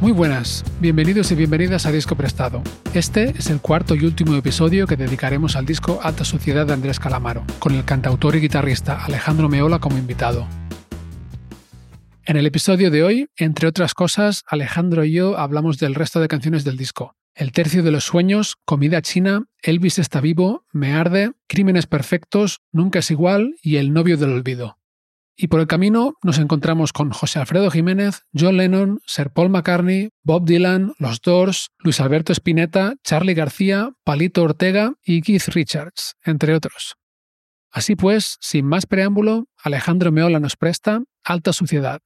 Muy buenas, bienvenidos y bienvenidas a Disco Prestado. Este es el cuarto y último episodio que dedicaremos al disco Alta Sociedad de Andrés Calamaro, con el cantautor y guitarrista Alejandro Meola como invitado. En el episodio de hoy, entre otras cosas, Alejandro y yo hablamos del resto de canciones del disco. El tercio de los sueños, Comida China, Elvis está vivo, Me arde, Crímenes perfectos, Nunca es igual y El novio del olvido. Y por el camino nos encontramos con José Alfredo Jiménez, John Lennon, Sir Paul McCartney, Bob Dylan, Los Doors, Luis Alberto Spinetta, Charlie García, Palito Ortega y Keith Richards, entre otros. Así pues, sin más preámbulo, Alejandro Meola nos presta Alta Suciedad,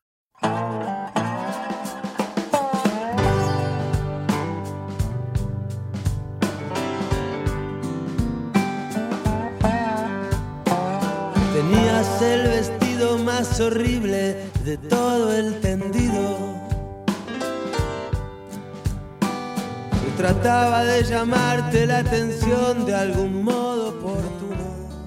más horrible de todo el tendido. Y trataba de llamarte la atención de algún modo oportuno.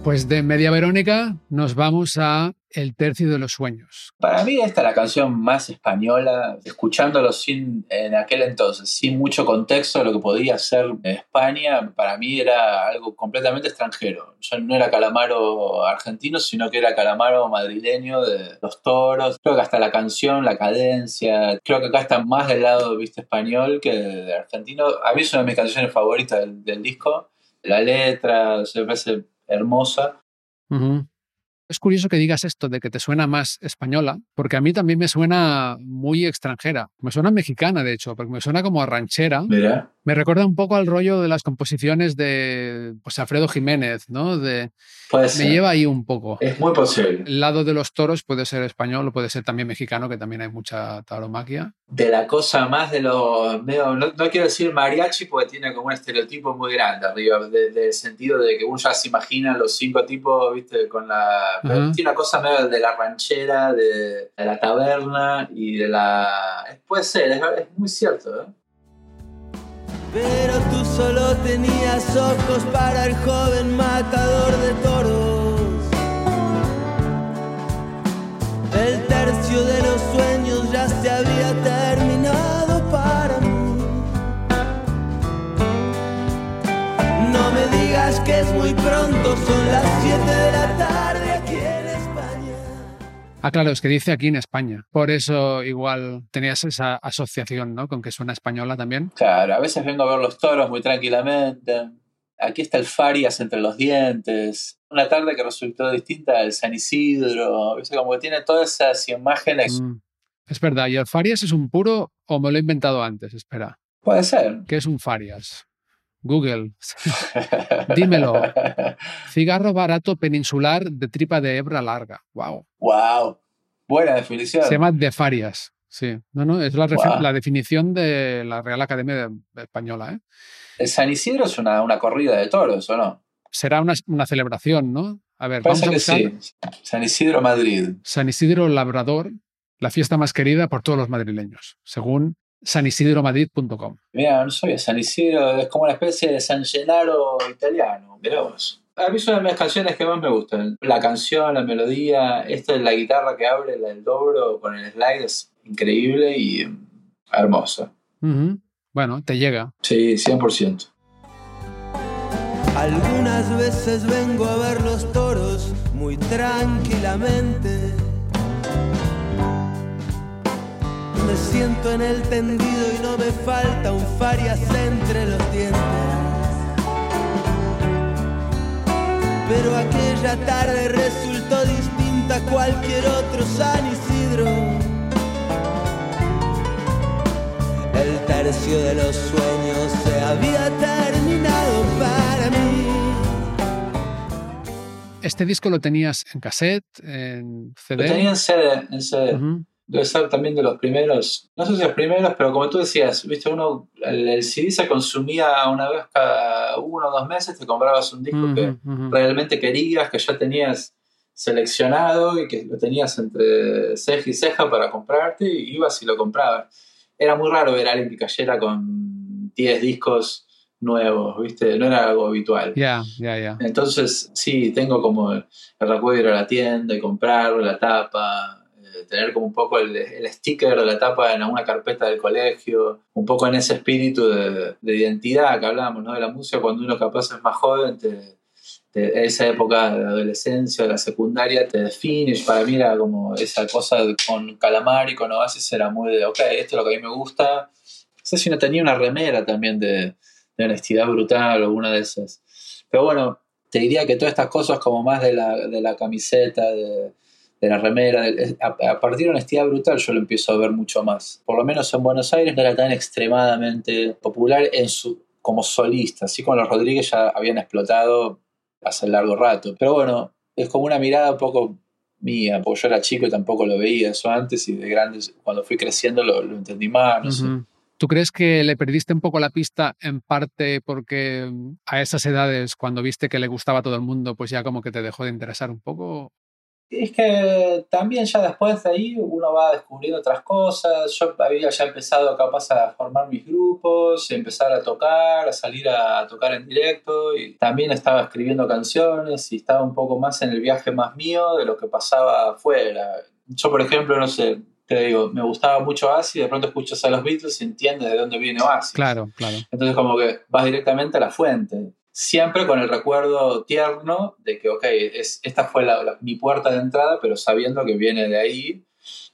Pues de Media Verónica nos vamos a el tercio de los sueños. Para mí esta es la canción más española, escuchándolo sin, en aquel entonces, sin mucho contexto de lo que podía ser España, para mí era algo completamente extranjero. Yo no era calamaro argentino, sino que era calamaro madrileño de los toros. Creo que hasta la canción, la cadencia, creo que acá está más del lado ¿viste, español que de argentino. A mí es una de mis canciones favoritas del, disco. La letra se me parece hermosa. Es curioso que digas esto de que te suena más española, porque a mí también me suena muy extranjera. Me suena mexicana, de hecho, porque me suena como a ranchera. Mira. Me recuerda un poco al rollo de las composiciones de pues, Alfredo Jiménez, ¿no? De, puede Me lleva ahí un poco. Es muy posible. El lado de los toros puede ser español o puede ser también mexicano, que también hay mucha tauromaquia. De la cosa más de los... no, quiero decir mariachi porque tiene como un estereotipo muy grande arriba, del sentido de que uno ya se imagina los cinco tipos, viste, con la... Tiene una cosa medio de la ranchera, de, la taberna y de la... Puede ser, es, es muy cierto, ¿eh? Pero tú solo tenías ojos para el joven matador de toros. El tercio de los sueños ya se había terminado para mí. No me digas que es muy pronto, son las 7 de la tarde Ah, claro, es que dice aquí en España. Por eso igual tenías esa asociación, ¿no? Con que suena española también. Claro, a veces vengo a ver los toros muy tranquilamente. Aquí está el Farias entre los dientes. Una tarde que resultó distinta al San Isidro. Como que tiene todas esas imágenes. Mm, es verdad. ¿Y el Farias es un puro o me lo he inventado antes? Espera. Puede ser. ¿Qué es un Farias? Google. Dímelo. Cigarro barato peninsular de tripa de hebra larga. Wow. Wow. Buena definición. Se llama de Farias. Sí. No, no, es la, la definición de la Real Academia Española. ¿eh? El San Isidro es una, una corrida de toros, ¿o no? Será una, una celebración, ¿no? A ver, vamos a que sí. San Isidro Madrid. San Isidro Labrador, la fiesta más querida por todos los madrileños, según sanisidromadrid.com. Mira, no soy San Isidro, es como una especie de San Gennaro italiano. Mirá A mí es una de mis canciones que más me gustan. La canción, la melodía, esta es la guitarra que abre, el dobro con el slide es increíble y hermosa. Bueno, te llega. Sí, 100%. Algunas veces vengo a ver los toros muy tranquilamente siento en el tendido y no me falta un farias entre los dientes. Pero aquella tarde resultó distinta a cualquier otro San Isidro. El tercio de los sueños se había terminado para mí. ¿Este disco lo tenías en cassette, en CD? Lo tenía en CD, en CD debe ser también de los primeros, no sé si los primeros, pero como tú decías, viste, uno, el, CD se consumía una vez cada uno o dos meses, te comprabas un disco que realmente querías, que ya tenías seleccionado y que lo tenías entre ceja y ceja para comprarte, y ibas y lo comprabas. Era muy raro ver a alguien que cayera con 10 discos nuevos, ¿viste? No era algo habitual. Ya, ya, ya. Entonces, sí, tengo como el, recuerdo de ir a la tienda y comprar la tapa, tener como un poco el, sticker de la tapa en alguna carpeta del colegio, un poco en ese espíritu de, de identidad que hablábamos, ¿no? De la música, cuando uno capaz es más joven, te, esa época de adolescencia, de la secundaria, te define. Para mí era como esa cosa con Calamar y con Oasis era muy de, ok, esto es lo que a mí me gusta. No sé si no tenía una remera también de, de honestidad brutal, alguna de esas. Pero bueno, te diría que todas estas cosas como más de la, de la camiseta, de, de la remera, a, partir de honestidad brutal yo lo empiezo a ver mucho más. Por lo menos en Buenos Aires no era tan extremadamente popular en su, como solista, así como los Rodríguez ya habían explotado hace largo rato. Pero bueno, es como una mirada un poco mía, porque yo era chico y tampoco lo veía eso antes y de grande, cuando fui creciendo lo, lo entendí más. ¿Tú crees que le perdiste un poco la pista en parte porque a esas edades, cuando viste que le gustaba a todo el mundo, pues ya como que te dejó de interesar un poco? Es que también ya después de ahí uno va descubriendo otras cosas. Yo había ya empezado capaz a formar mis grupos, empezar a tocar, a salir a tocar en directo y también estaba escribiendo canciones y estaba un poco más en el viaje más mío de lo que pasaba afuera. Yo, por ejemplo, no sé, te digo, me gustaba mucho Oasis y de pronto escuchas a los Beatles y entiendes de dónde viene Oasis. Claro, claro. Entonces como que vas directamente a la fuente siempre con el recuerdo tierno de que, ok, es, esta fue mi puerta de entrada, pero sabiendo que viene de ahí.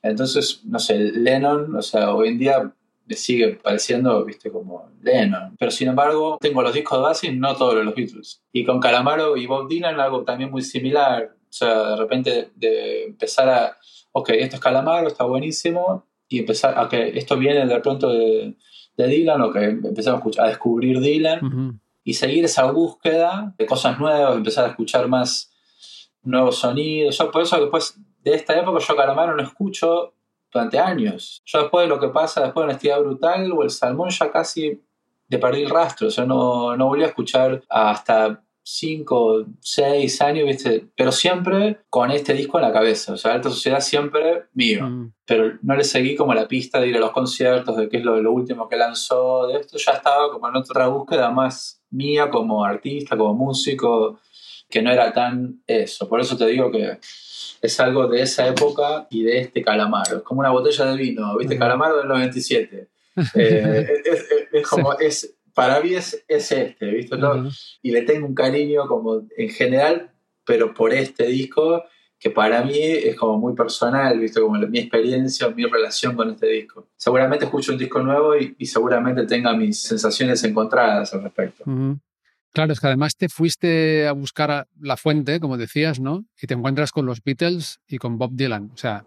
Entonces, no sé, Lennon, o sea, hoy en día me sigue pareciendo, viste, como Lennon. Pero sin embargo, tengo los discos de base y no todos los Beatles. Y con Calamaro y Bob Dylan algo también muy similar. O sea, de repente de empezar a, ok, esto es Calamaro, está buenísimo, y empezar, ok, esto viene de pronto de, de Dylan, ok, empezamos a, descubrir Dylan y seguir esa búsqueda de cosas nuevas, empezar a escuchar más nuevos sonidos. Yo por eso después de esta época yo Calamaro no escucho durante años. Yo después de lo que pasa, después de Honestidad Brutal o El Salmón ya casi le perdí el rastro. O sea, no, no volví a escuchar hasta 5, 6 años, ¿viste? Pero siempre con este disco en la cabeza. O sea, Alta Sociedad siempre mío. Mm. Pero no le seguí como la pista de ir a los conciertos, de qué es lo, lo último que lanzó. De esto ya estaba como en otra búsqueda más mía como artista, como músico, que no era tan eso. Por eso te digo que es algo de esa época y de este calamaro. Es como una botella de vino, ¿viste? Calamaro del 97. Eh, es, como, es, para mí es, este, ¿viste? Y le tengo un cariño como en general, pero por este disco que para mí es como muy personal, ¿viste? Como mi experiencia, mi relación con este disco. Seguramente escucho un disco nuevo y, seguramente tenga mis sensaciones encontradas al respecto. Claro, es que además te fuiste a buscar la fuente, como decías, ¿no? Y te encuentras con los Beatles y con Bob Dylan. O sea,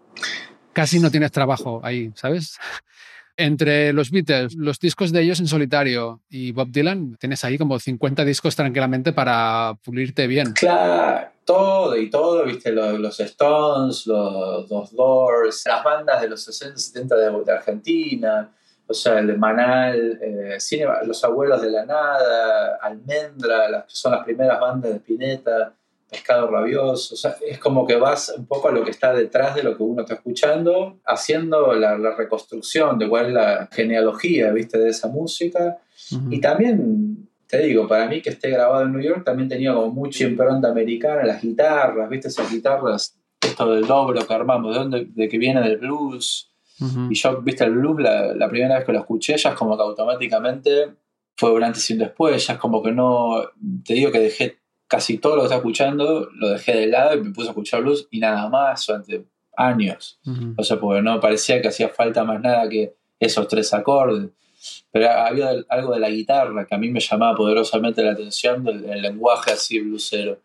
casi no tienes trabajo ahí, ¿sabes? Entre los Beatles, los discos de ellos en solitario y Bob Dylan, tienes ahí como 50 discos tranquilamente para pulirte bien. Claro, todo y todo, viste, los, Stones, los, Doors, las bandas de los 60, 70 de, Argentina, o sea, el Manal, eh, Los Abuelos de la Nada, Almendra, las que son las primeras bandas de Spinetta, Pescado Rabioso, o sea, es como que vas un poco a lo que está detrás de lo que uno está escuchando, haciendo la, reconstrucción de cuál es la genealogía, viste, de esa música, y también te digo, para mí que esté grabado en New York también tenía como mucha impronta americana, las guitarras, ¿viste? Esas guitarras, esto del dobro que armamos, de dónde, de que viene del blues. Y yo, ¿viste? El blues, la, la, primera vez que lo escuché, ya es como que automáticamente fue un antes y un después, ya es como que no, te digo que dejé casi todo lo que estaba escuchando, lo dejé de lado y me puse a escuchar blues y nada más durante años. O sea, porque no parecía que hacía falta más nada que esos tres acordes pero había algo de la guitarra que a mí me llamaba poderosamente la atención, del, lenguaje así blusero.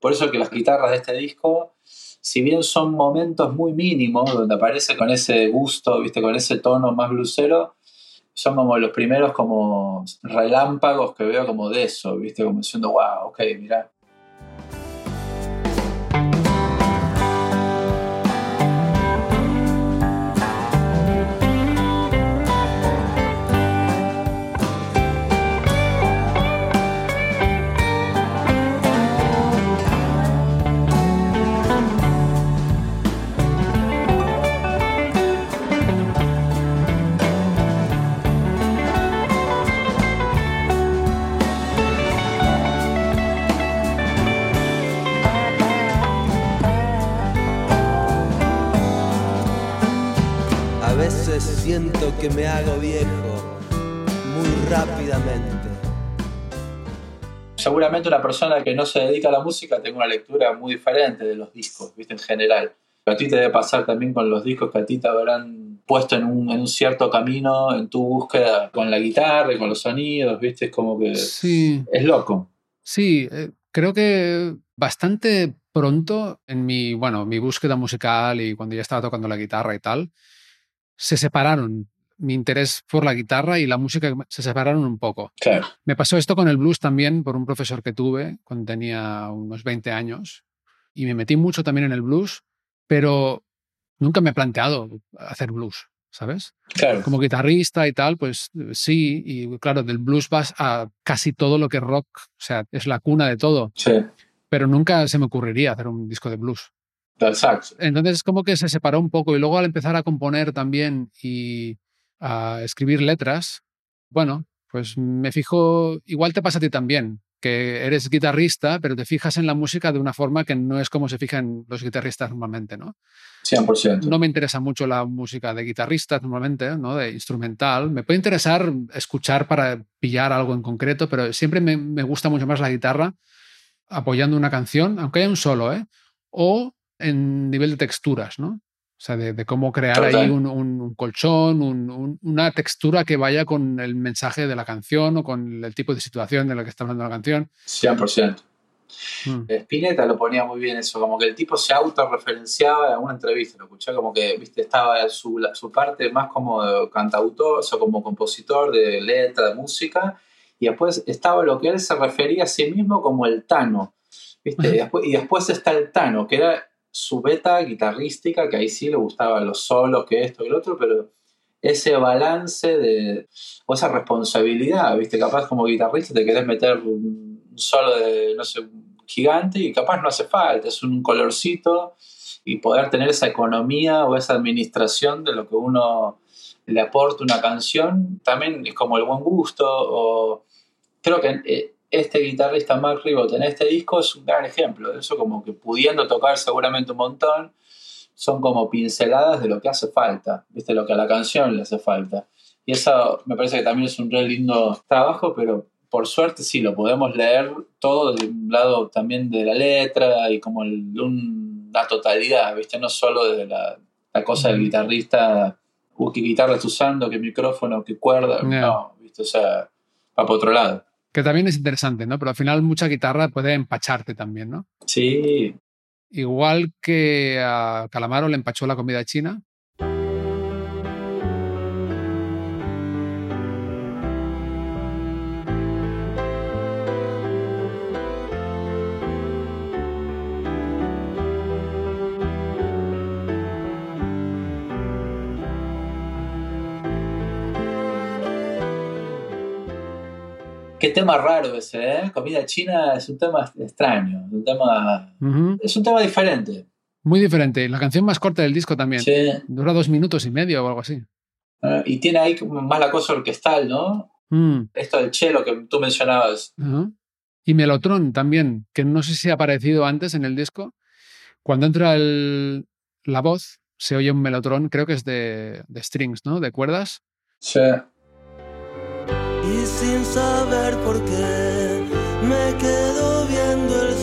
Por eso que las guitarras de este disco, si bien son momentos muy mínimos, donde aparece con ese gusto, ¿viste? con ese tono más blusero, son como los primeros como relámpagos que veo como de eso, ¿viste? Como diciendo, wow, ok, mira, siento que me hago viejo muy rápidamente. Seguramente una persona que no se dedica a la música tenga una lectura muy diferente de los discos, ¿viste? En general. A ti te debe pasar también con los discos que a ti te habrán puesto en un, en un cierto camino en tu búsqueda con la guitarra y con los sonidos, ¿viste? Es como que Sí, es loco. sí, eh, creo que bastante pronto en mi, bueno, mi búsqueda musical y cuando ya estaba tocando la guitarra y tal, se separaron. Mi interés por la guitarra y la música se separaron un poco. Claro. Me pasó esto con el blues también por un profesor que tuve cuando tenía unos 20 años y me metí mucho también en el blues, pero nunca me he planteado hacer blues, ¿sabes? Claro. Como guitarrista y tal, pues sí, y claro, del blues vas a casi todo lo que es rock, o sea, es la cuna de todo, Sí. pero nunca se me ocurriría hacer un disco de blues. Saxo. Entonces como que se separó un poco y luego al empezar a componer también y a escribir letras, bueno, pues me fijo, igual te pasa a ti también, que eres guitarrista, pero te fijas en la música de una forma que no es como se fijan los guitarristas normalmente, ¿no? 100%. No me interesa mucho la música de guitarristas normalmente, ¿no? De instrumental. Me puede interesar escuchar para pillar algo en concreto, pero siempre me, me gusta mucho más la guitarra apoyando una canción, aunque haya un solo, ¿eh? O en nivel de texturas, ¿no? O sea, de, de cómo crear Total. ahí un, un- un colchón, un- un- una textura que vaya con el mensaje de la canción o con el tipo de situación de la que está hablando la canción. 100%. Mm. Spinetta lo ponía muy bien eso, como que el tipo se autorreferenciaba en una entrevista, lo escuché como que, viste, estaba su, la- su parte más como cantautor, o sea, como compositor de letra, de música, y después estaba lo que él se refería a sí mismo como el Tano, viste, y después, y después está el Tano, que era su beta guitarrística, que ahí sí le gustaban los solos, que esto y lo otro, pero ese balance de, o esa responsabilidad, viste, capaz como guitarrista te querés meter un solo de, no sé, gigante y capaz no hace falta, es un colorcito y poder tener esa economía o esa administración de lo que uno le aporta una canción, también es como el buen gusto, o creo que eh, este guitarrista Mark Ribot en este disco es un gran ejemplo de eso, como que pudiendo tocar seguramente un montón, son como pinceladas de lo que hace falta, ¿viste? lo que a la canción le hace falta. Y eso me parece que también es un re lindo trabajo, pero por suerte sí, lo podemos leer todo de un lado también de la letra y como el- una totalidad, ¿viste? No solo desde la, la cosa del Ujú. guitarrista, uh, qué guitarra estás usando, qué micrófono, qué cuerda, no, ¿viste? O sea, va para otro lado. Que también es interesante, ¿no? Pero al final mucha guitarra puede empacharte también, ¿no? Sí, Igual que a Calamaro le empachó la comida china. Qué tema raro ese, ¿eh? Comida china es un tema extraño, un tema, es un tema diferente. Muy diferente. La canción más corta del disco también. Sí. Dura dos minutos y medio o algo así. Ah, Y tiene ahí más la cosa orquestal, ¿no? Mm, Esto del cello que tú mencionabas. Y Melotron también, que no sé si ha aparecido antes en el disco. Cuando entra el- la voz, se oye un melotron, creo que es de, de strings, ¿no? De cuerdas. Sí. Y sin saber por qué me quedo viendo el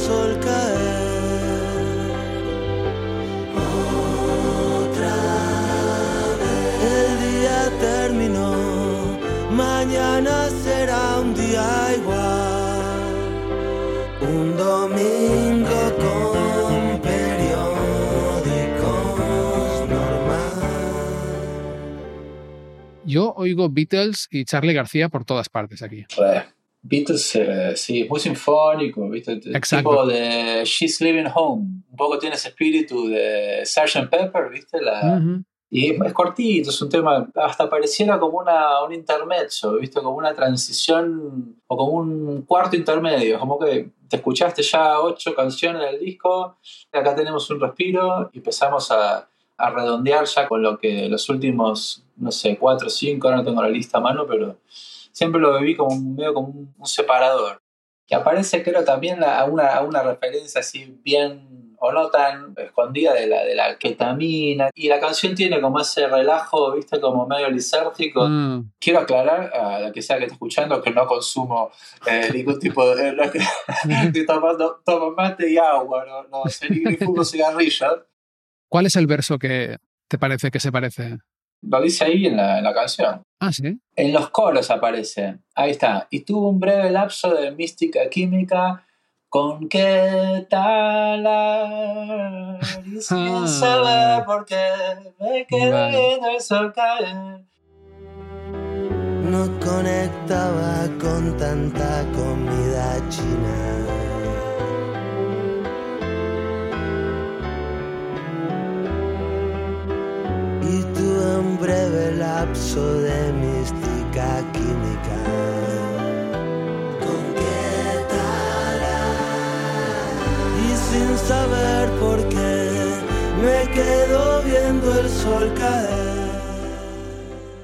oigo Beatles y Charlie García por todas partes aquí. Re. Beatles, eh, sí, muy sinfónico, ¿viste? Exacto. tipo de She's Living Home. Un poco tiene ese espíritu de Sgt. Pepper, ¿viste? La, Ujú. Y es, cortito, es un tema, hasta pareciera como una, un intermezzo, ¿viste? Como una transición o como un cuarto intermedio, como que te escuchaste ya ocho canciones del disco, acá tenemos un respiro y empezamos a, a redondear ya con lo que los últimos, no sé, cuatro o cinco, ahora no tengo la lista a mano, pero siempre lo viví como un- medio como un, un separador. Que aparece, creo, también a una, a una referencia así bien o no tan escondida de la, de la ketamina. Y la canción tiene como ese relajo, viste, como medio lisérgico. Mm. Quiero aclarar a la que sea que esté escuchando que no consumo eh, ningún tipo de... Estoy tomando, tomo mate y agua, no, no sé, ni, fumo cigarrillo. ¿Cuál es el verso que te parece que se parece? Lo dice ahí en la, en la canción. Ah, sí. En los coros aparece. Ahí está. Y tuvo un breve lapso de mística química con qué tal y sin Ah. saber por qué me quedé Vale. viendo el sol caer. No conectaba con tanta comida china. Breve lapso de mística química. Sin saber por qué me quedo viendo el sol caer.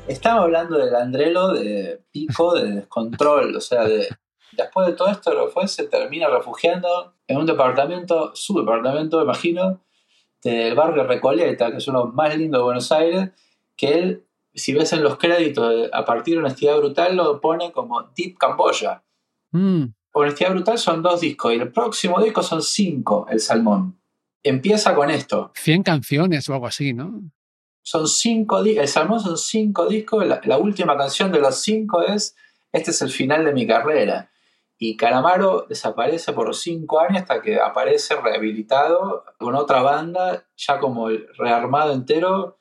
Estaba hablando del Andrelo de pico, de descontrol, o sea, de, después de todo esto, lo fue, se termina refugiando en un departamento, su departamento, imagino, del barrio Recoleta, que es uno más lindos de Buenos Aires, que él, si ves en los créditos, a partir de Honestidad Brutal, lo pone como Deep Camboya. Mm. Honestidad Brutal son dos discos y el próximo disco son cinco, El Salmón. Empieza con esto. 100 canciones o algo así, ¿no? Son cinco discos. El Salmón son cinco discos. La, la última canción de los cinco es Este es el final de mi carrera. Y Calamaro desaparece por cinco años hasta que aparece rehabilitado con otra banda, ya como rearmado entero.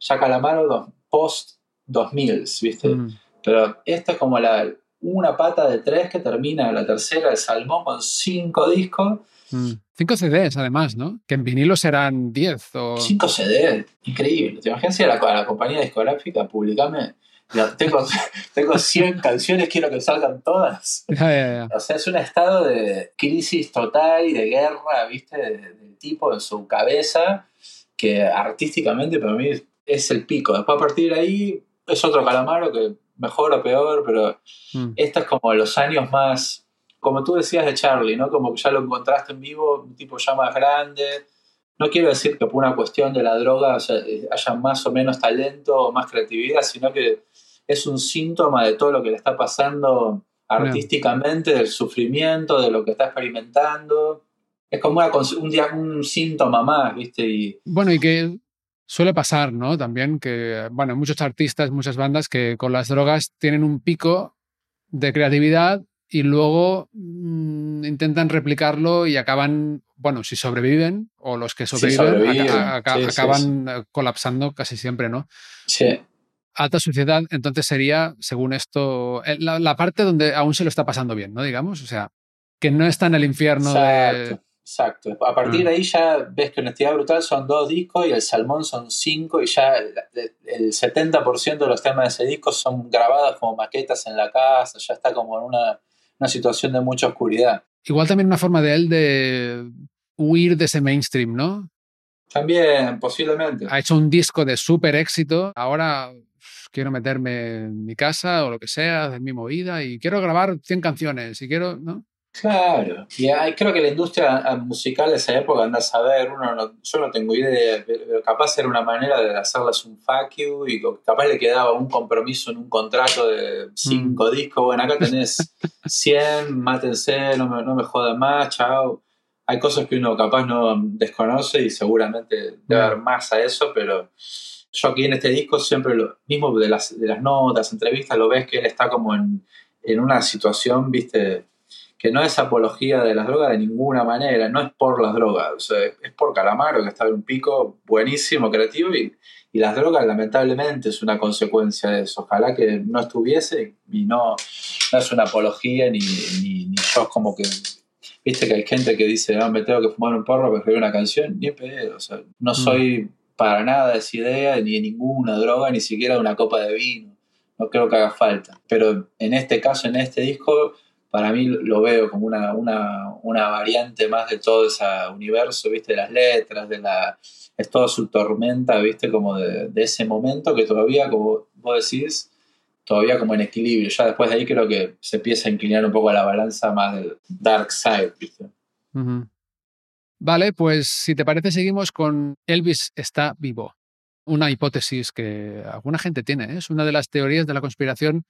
Ya Calamaro dos- post 2000, ¿viste? Mm. Pero esta es como la, una pata de tres que termina la tercera, el Salmón, con cinco discos. Mm. Cinco CDs, además, ¿no? Que en vinilo serán 10 o... Cinco CD, increíble. ¿Te imaginas si a la, a la compañía discográfica publicame? Tengo, tengo 100 canciones, quiero que salgan todas. O sea, es un estado de crisis total y de guerra, ¿viste? De- Del tipo en su cabeza, que artísticamente para mí es el pico. Después a partir de ahí es otro calamaro que mejor o peor, pero Mm. estos es como los años más, como tú decías de Charlie, ¿no? Como que ya lo encontraste en vivo, un tipo ya más grande. No quiero decir que por una cuestión de la droga haya más o menos talento o más creatividad, sino que es un síntoma de todo lo que le está pasando artísticamente, del sufrimiento, de lo que está experimentando. Es como una un, un síntoma más, ¿viste? Y Bueno, y que suele pasar, ¿no? También que, bueno, muchos artistas, muchas bandas que con las drogas tienen un pico de creatividad y luego mm, intentan replicarlo y acaban, bueno, si sobreviven o los que sobreviven, sobreviven, aca- aca- sí, sí, acaban colapsando casi siempre, ¿no? sí, Alta suciedad, entonces sería, según esto, eh, la, la parte donde aún se lo está pasando bien, ¿no? Digamos, o sea, que no está en el infierno de... Exacto. A partir de ahí ya ves que Honestidad Brutal son dos discos y El Salmón son cinco y ya el, el 70% de los temas de ese disco son grabados como maquetas en la casa, ya está como en una, una situación de mucha oscuridad. Igual también una forma de él de huir de ese mainstream, ¿no? También, posiblemente. Ha hecho un disco de súper éxito, ahora quiero meterme en mi casa o lo que sea, hacer mi movida y quiero grabar 100 canciones y quiero, ¿no? Claro. Y hay- creo que la industria ah, musical de esa época, anda a saber, uno no- yo no tengo idea, pero capaz era una manera de hacerles un fuck you y capaz le quedaba un compromiso en un contrato de cinco discos. Bueno, acá tenés 100, mátense, no me, no me jodan más, chao. Hay cosas que uno capaz no desconoce y seguramente debe haber más a eso, pero yo aquí en este disco siempre lo mismo de las, de las notas, entrevistas, lo ves que él está como en, en una situación, viste, que no es apología de las drogas de ninguna manera, no es por las drogas, o sea, es por Calamaro que está en un pico buenísimo, creativo y, y las drogas lamentablemente es una consecuencia de eso. Ojalá que no estuviese y no, no es una apología ni, ni, ni yo como que... Viste que hay gente que dice, no, me tengo que fumar un porro para escribir una canción, ni pedo, o sea, no soy para nada de esa idea, ni de ninguna droga, ni siquiera de una copa de vino, no creo que haga falta. Pero en este caso, en este disco, para mí lo veo como una, una, una variante más de todo ese universo, ¿viste? De las letras, de la... Es todo su tormenta, ¿viste? Como de, ese momento que todavía, como vos decís, todavía como en equilibrio. Ya después de ahí creo que se empieza a inclinar un poco a la balanza más del dark side. Vale, pues si te parece, seguimos con Elvis está vivo. Una hipótesis que alguna gente tiene. ¿eh? Es una de las teorías de la conspiración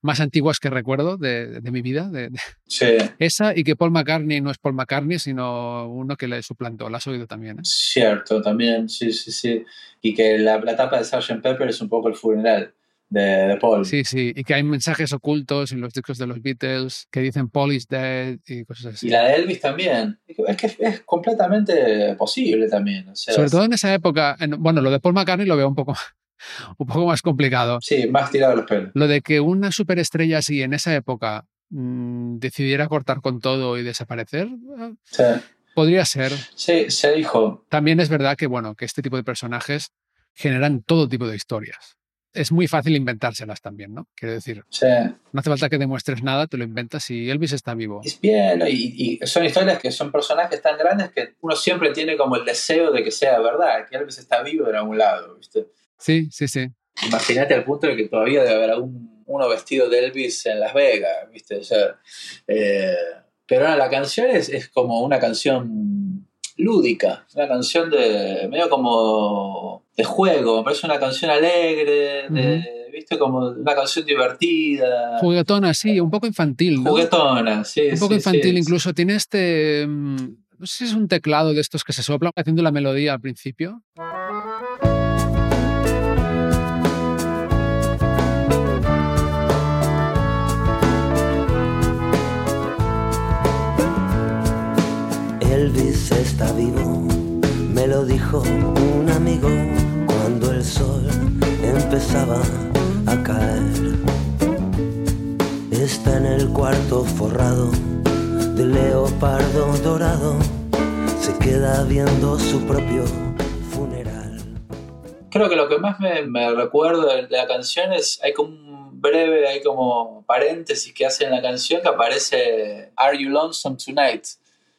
más antiguas que recuerdo de, de mi vida. De, de- Sí, Esa y que Paul McCartney no es Paul McCartney, sino uno que le suplantó. ¿La has oído también? ¿eh? cierto, también, sí, sí, sí. Y que la, la tapa de Sgt. Pepper es un poco el funeral de, de Paul. Sí, sí. Y que hay mensajes ocultos en los discos de los Beatles que dicen Paul is dead y cosas así. Y la de Elvis también. Es que es completamente posible también. o sea, Sobre todo en esa época. en- bueno, lo de Paul McCartney lo veo un poco, un poco más complicado. Sí, más tirado los pelos. Lo de que una superestrella así en esa época mm, decidiera cortar con todo y desaparecer, eh, Sí, podría ser. sí, se dijo. También es verdad que, bueno, que este tipo de personajes generan todo tipo de historias. Es muy fácil inventárselas también, ¿no? Quiero decir, Sí. no hace falta que demuestres nada, te lo inventas y Elvis está vivo. Es bien, y, y son historias que son personajes tan grandes que uno siempre tiene como el deseo de que sea verdad, que Elvis está vivo en algún lado, ¿viste? Sí, sí, sí. Imagínate al punto de que todavía debe haber algún, uno vestido de Elvis en Las Vegas, ¿viste? O sea, eh, pero ahora la canción es, es como una canción lúdica, una canción de medio como de juego, me parece una canción alegre, de, ¿viste? Como una canción divertida, Juguetona, sí, un poco infantil, ¿no? juguetona, sí. Un poco sí, infantil sí. incluso. Tiene este... mm, No sé si es un teclado de estos que se soplan haciendo la melodía al principio. Está vivo, me lo dijo un amigo cuando el sol empezaba a caer. Está en el cuarto forrado de leopardo dorado, se queda viendo su propio funeral. Creo que lo que más me, recuerdo de la canción es, hay como un breve, hay como paréntesis que hace en la canción que aparece Are You Lonesome Tonight,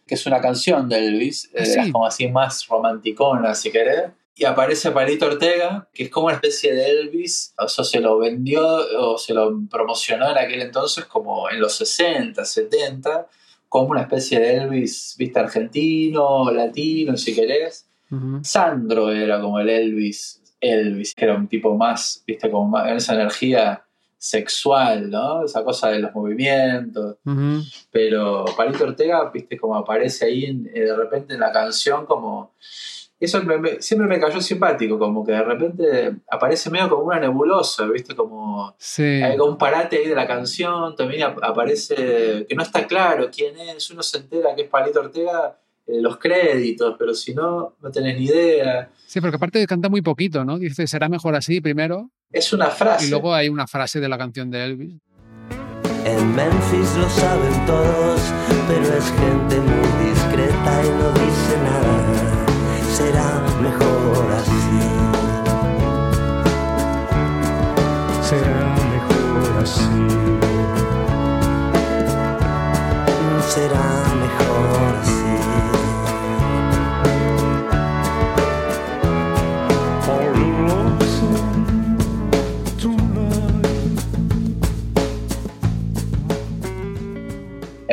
que es una canción de Elvis, Ah, eh, sí. como así más romanticona si querés. Y aparece Palito Ortega, que es como una especie de Elvis, o sea, se lo vendió o se lo promocionó en aquel entonces como en los 60, 70, como una especie de Elvis, viste, argentino, latino, si querés. Ujú. Sandro era como el Elvis, Elvis, que era un tipo más, viste, como más, esa energía sexual, ¿no? Esa cosa de los movimientos. Pero Palito Ortega, viste, como aparece ahí en- eh, de repente en la canción, como. Eso me- me- siempre me cayó simpático, como que de repente aparece medio como una nebulosa, viste, como. Sí. Hay un parate ahí de la canción, también ap- aparece que no está claro quién es, uno se entera que es Palito Ortega en los créditos, pero si no, no tenés ni idea. Sí, porque aparte canta muy poquito, ¿no? Dice, será mejor así primero. Es una frase. Y luego hay una frase de la canción de Elvis. En Memphis lo saben todos, pero es gente muy discreta y no dice nada. Será mejor así. será mejor así. Será mejor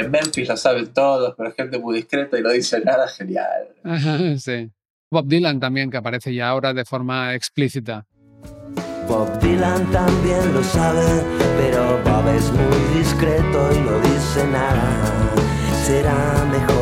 En Memphis lo saben todos, pero es gente muy discreta y no dice nada, genial. Ajá, sí. Bob Dylan también, que aparece ya ahora de forma explícita. Bob Dylan también lo sabe, pero Bob es muy discreto y no dice nada. Será mejor.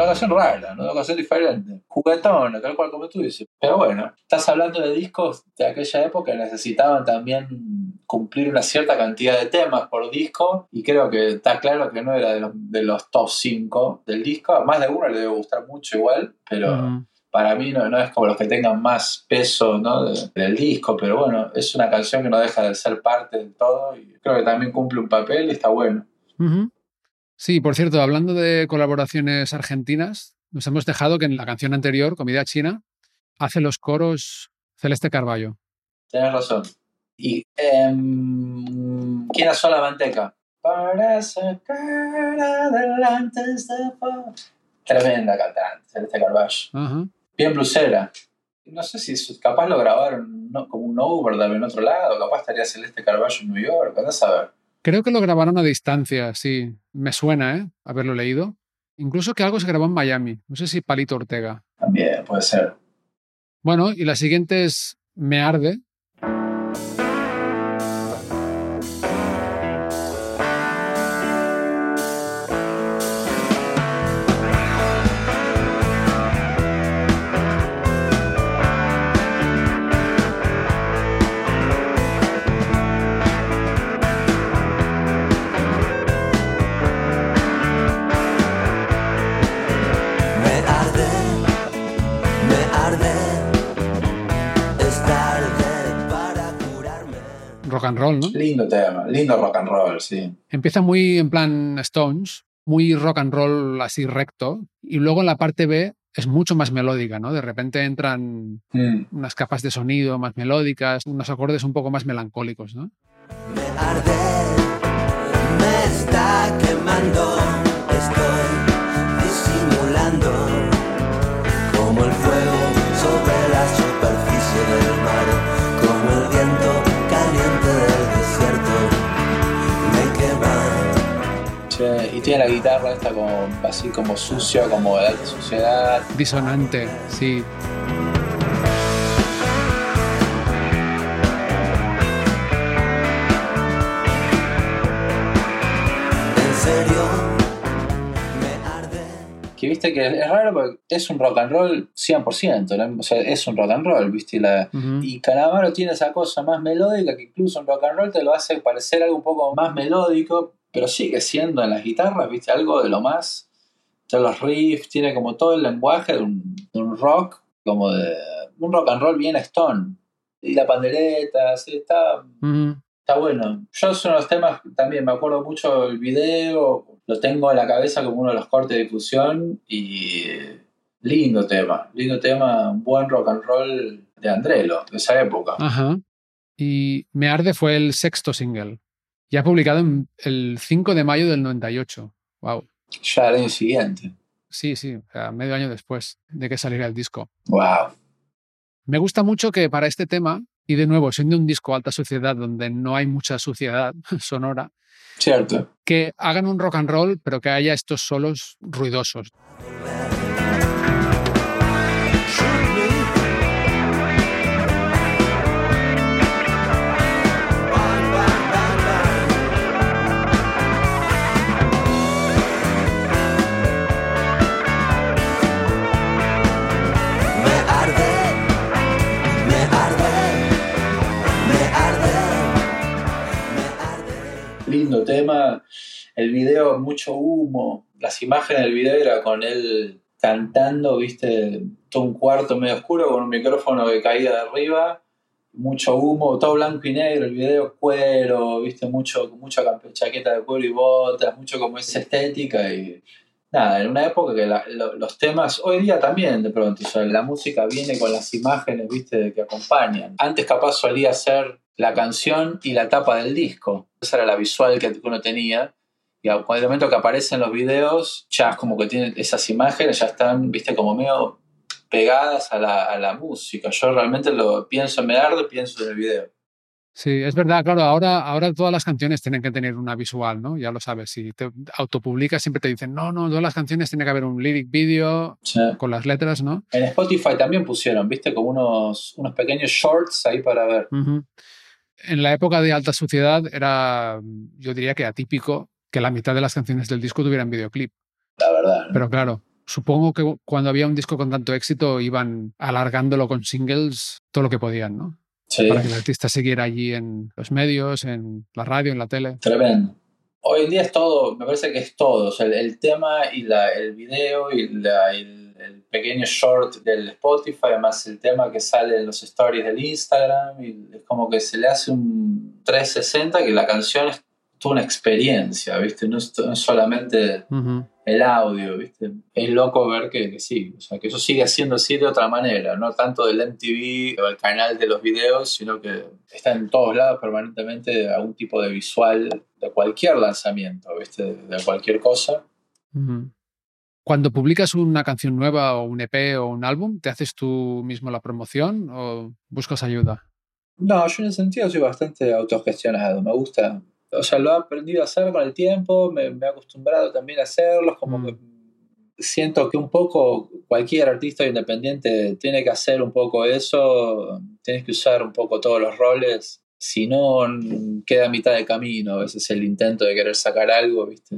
Una canción rara, ¿no? una canción diferente. Juguetona, tal cual como tú dices. Pero bueno, estás hablando de discos de aquella época que necesitaban también cumplir una cierta cantidad de temas por disco y creo que está claro que no era de los, de los top 5 del disco. A más de uno le debe gustar mucho igual, pero para mí no, no es como los que tengan más peso ¿no? de- del disco, pero bueno, es una canción que no deja de ser parte de todo y creo que también cumple un papel y está bueno. Ujú. Sí, por cierto, hablando de colaboraciones argentinas, nos hemos dejado que en la canción anterior, Comida China, hace los coros Celeste Carballo. Tienes razón. Y em, ¿quién asó la manteca? Para sacar adelante este Tremenda cantante, Celeste Carballo. Ajá. Bien blusera. No sé si capaz lo grabaron no, como un overdub en otro lado, capaz estaría Celeste Carballo en New York, andás a ver. Creo que lo grabaron a distancia, sí. Me suena, ¿eh? Haberlo leído. Incluso que algo se grabó en Miami. No sé si Palito Ortega. También puede ser. Bueno, y la siguiente es Me Arde. Rock and roll, ¿no? Lindo tema, lindo rock and roll, sí. Empieza muy en plan Stones, muy rock and roll así recto, y luego en la parte B es mucho más melódica, ¿no? De repente entran Mm. unas capas de sonido más melódicas, unos acordes un poco más melancólicos, ¿no? Me arde, me está quemando, estoy disimulando la guitarra esta como así como sucia, como de alta suciedad. Disonante, sí. En serio, me arde. Que viste que es raro porque es un rock and roll 100%, ¿no? o sea, es un rock and roll, viste, y la, Ujú. Y Calamaro tiene esa cosa más melódica que incluso en rock and roll te lo hace parecer algo un poco más melódico, pero sigue siendo en las guitarras, viste, algo de lo más. Todos los riffs, tiene como todo el lenguaje de un, de un rock, como de un rock and roll bien stone. Y la pandereta, sí, está, está bueno. Yo son los temas, también me acuerdo mucho el video, lo tengo en la cabeza como uno de los cortes de difusión y lindo tema, lindo tema, un buen rock and roll de Andrelo, de esa época. Ajá. Y Me Arde fue el sexto single, ya publicado en el 5 de mayo del 98. Wow. Ya el año siguiente. Sí, sí, o sea, medio año después de que saliera el disco. Wow. Me gusta mucho que para este tema, y de nuevo, siendo un disco alta suciedad donde no hay mucha suciedad sonora, Cierto. que hagan un rock and roll, pero que haya estos solos ruidosos. Tema. El video, mucho humo. Las imágenes del video era con él cantando, viste, todo un cuarto medio oscuro con un micrófono que caía de arriba. Mucho humo, todo blanco y negro, el video cuero, viste, mucho, mucha chaqueta de cuero y botas, mucho como esa estética y nada, en una época que los temas, hoy día también de pronto, la música viene con las imágenes, viste, que acompañan. Antes capaz solía ser la canción y la tapa del disco. Esa era la visual que uno tenía. Y al momento que aparecen los videos, ya es como que tienen esas imágenes, ya están, viste, como medio pegadas a la, a la música. Yo realmente lo pienso en me arde, pienso en el video. Sí, es verdad, claro, ahora, ahora todas las canciones tienen que tener una visual, ¿no? Ya lo sabes, si te autopublicas siempre te dicen, no, no, todas las canciones tienen que haber un lyric video Sí. con las letras, ¿no? En Spotify también pusieron, viste, como unos, unos pequeños shorts ahí para ver. Ujú. En la época de alta suciedad era, yo diría que atípico que la mitad de las canciones del disco tuvieran videoclip. La verdad. ¿no? Pero claro, supongo que cuando había un disco con tanto éxito iban alargándolo con singles todo lo que podían, ¿no? Sí. Para que el artista siguiera allí en los medios, en la radio, en la tele. Tremendo. Hoy en día es todo, me parece que es todo. O sea, el, el tema y la, el video y la- el, el pequeño short del Spotify, además el tema que sale en los stories del Instagram. Y es como que se le hace un 360 que la canción es toda una experiencia, ¿viste? No es, no es solamente Ujú. el audio, ¿viste? Es loco ver que, que sí, o sea, que eso sigue siendo así de otra manera, no tanto del MTV o el canal de los videos, sino que está en todos lados permanentemente algún tipo de visual de cualquier lanzamiento, ¿viste? De cualquier cosa. Ujú. Cuando publicas una canción nueva o un EP o un álbum, ¿te haces tú mismo la promoción o buscas ayuda? No, yo en ese sentido soy bastante autogestionado, me gusta. O sea, lo he aprendido a hacer con el tiempo, me, me he acostumbrado también a hacerlos, como Mm. que siento que un poco cualquier artista independiente tiene que hacer un poco eso, tienes que usar un poco todos los roles, si no queda a mitad de camino, a veces el intento de querer sacar algo, ¿viste?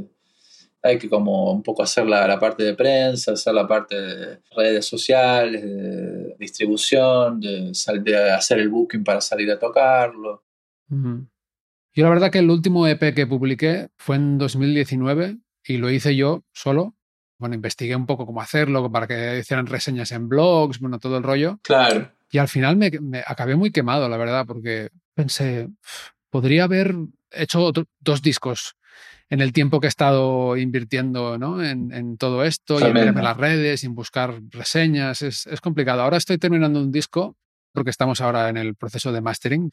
Hay que como un poco hacer la, la parte de prensa, hacer la parte de redes sociales, de distribución, de, sal- de hacer el booking para salir a tocarlo. Ujú. Yo la verdad que el último EP que publiqué fue en 2019 y lo hice yo solo. Bueno, investigué un poco cómo hacerlo para que hicieran reseñas en blogs, bueno, todo el rollo. Claro, Y al final me, me acabé muy quemado, la verdad, porque pensé, "Uf, podría haber hecho otro- dos discos en el tiempo que he estado invirtiendo ¿no? en, en todo esto y en Tremendo. verme las redes, en buscar reseñas. Es, es complicado. Ahora estoy terminando un disco porque estamos ahora en el proceso de mastering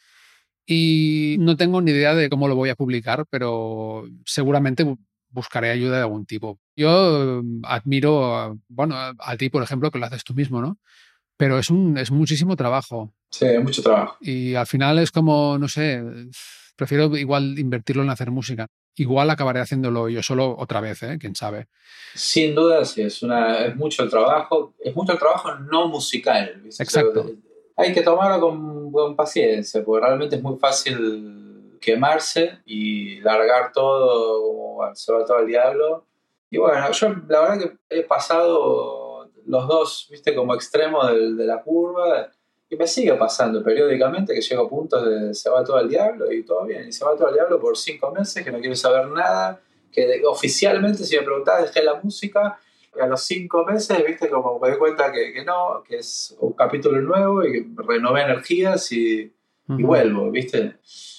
y no tengo ni idea de cómo lo voy a publicar, pero seguramente bu- buscaré ayuda de algún tipo. Yo eh, admiro, bueno, a, a ti, por ejemplo, que lo haces tú mismo, ¿no? Pero es, un, es muchísimo trabajo sí, mucho trabajo. y al final es como, no sé, prefiero igual invertirlo en hacer música. Igual acabaré haciéndolo yo solo otra vez, ¿eh? Quién sabe. Sin duda, sí, es, una, es mucho el trabajo, es mucho el trabajo no musical. ¿viste? Exacto. O sea, hay que tomarlo con, con paciencia, porque realmente es muy fácil quemarse y largar todo como se va todo al diablo. Y bueno, yo la verdad que he pasado los dos, viste, como extremos del- de la curva. Y me sigue pasando periódicamente que llego a puntos de se va todo al diablo y todo bien. Y se va todo al diablo por cinco meses que no quiero saber nada. Que de- oficialmente, si me preguntás, dejé la música. Y a los cinco meses, viste, como me di cuenta que, que no, que es un capítulo nuevo y que renové energías y, y Ujú. vuelvo, ¿viste?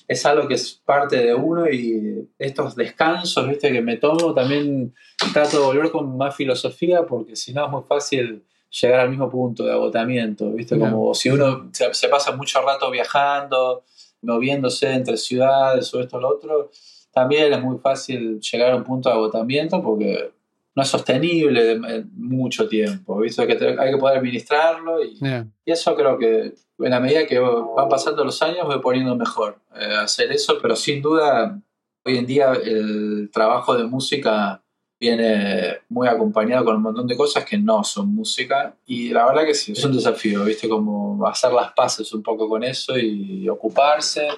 Es algo que es parte de uno y estos descansos, ¿viste? Que me tomo también trato de volver con más filosofía porque si no es muy fácil llegar al mismo punto de agotamiento, ¿viste? Como si uno se, se pasa mucho rato viajando, moviéndose entre ciudades o esto o lo otro, también es muy fácil llegar a un punto de agotamiento porque no es sostenible mucho tiempo, ¿viste? Que te- hay que poder administrarlo y eso creo que en la medida que van pasando los años voy poniendo mejor eh, hacer eso, pero sin duda hoy en día el trabajo de música viene muy acompañado con un montón de cosas que no son música y la verdad que sí, es un desafío, ¿viste? Como hacer las paces un poco con eso y ocuparse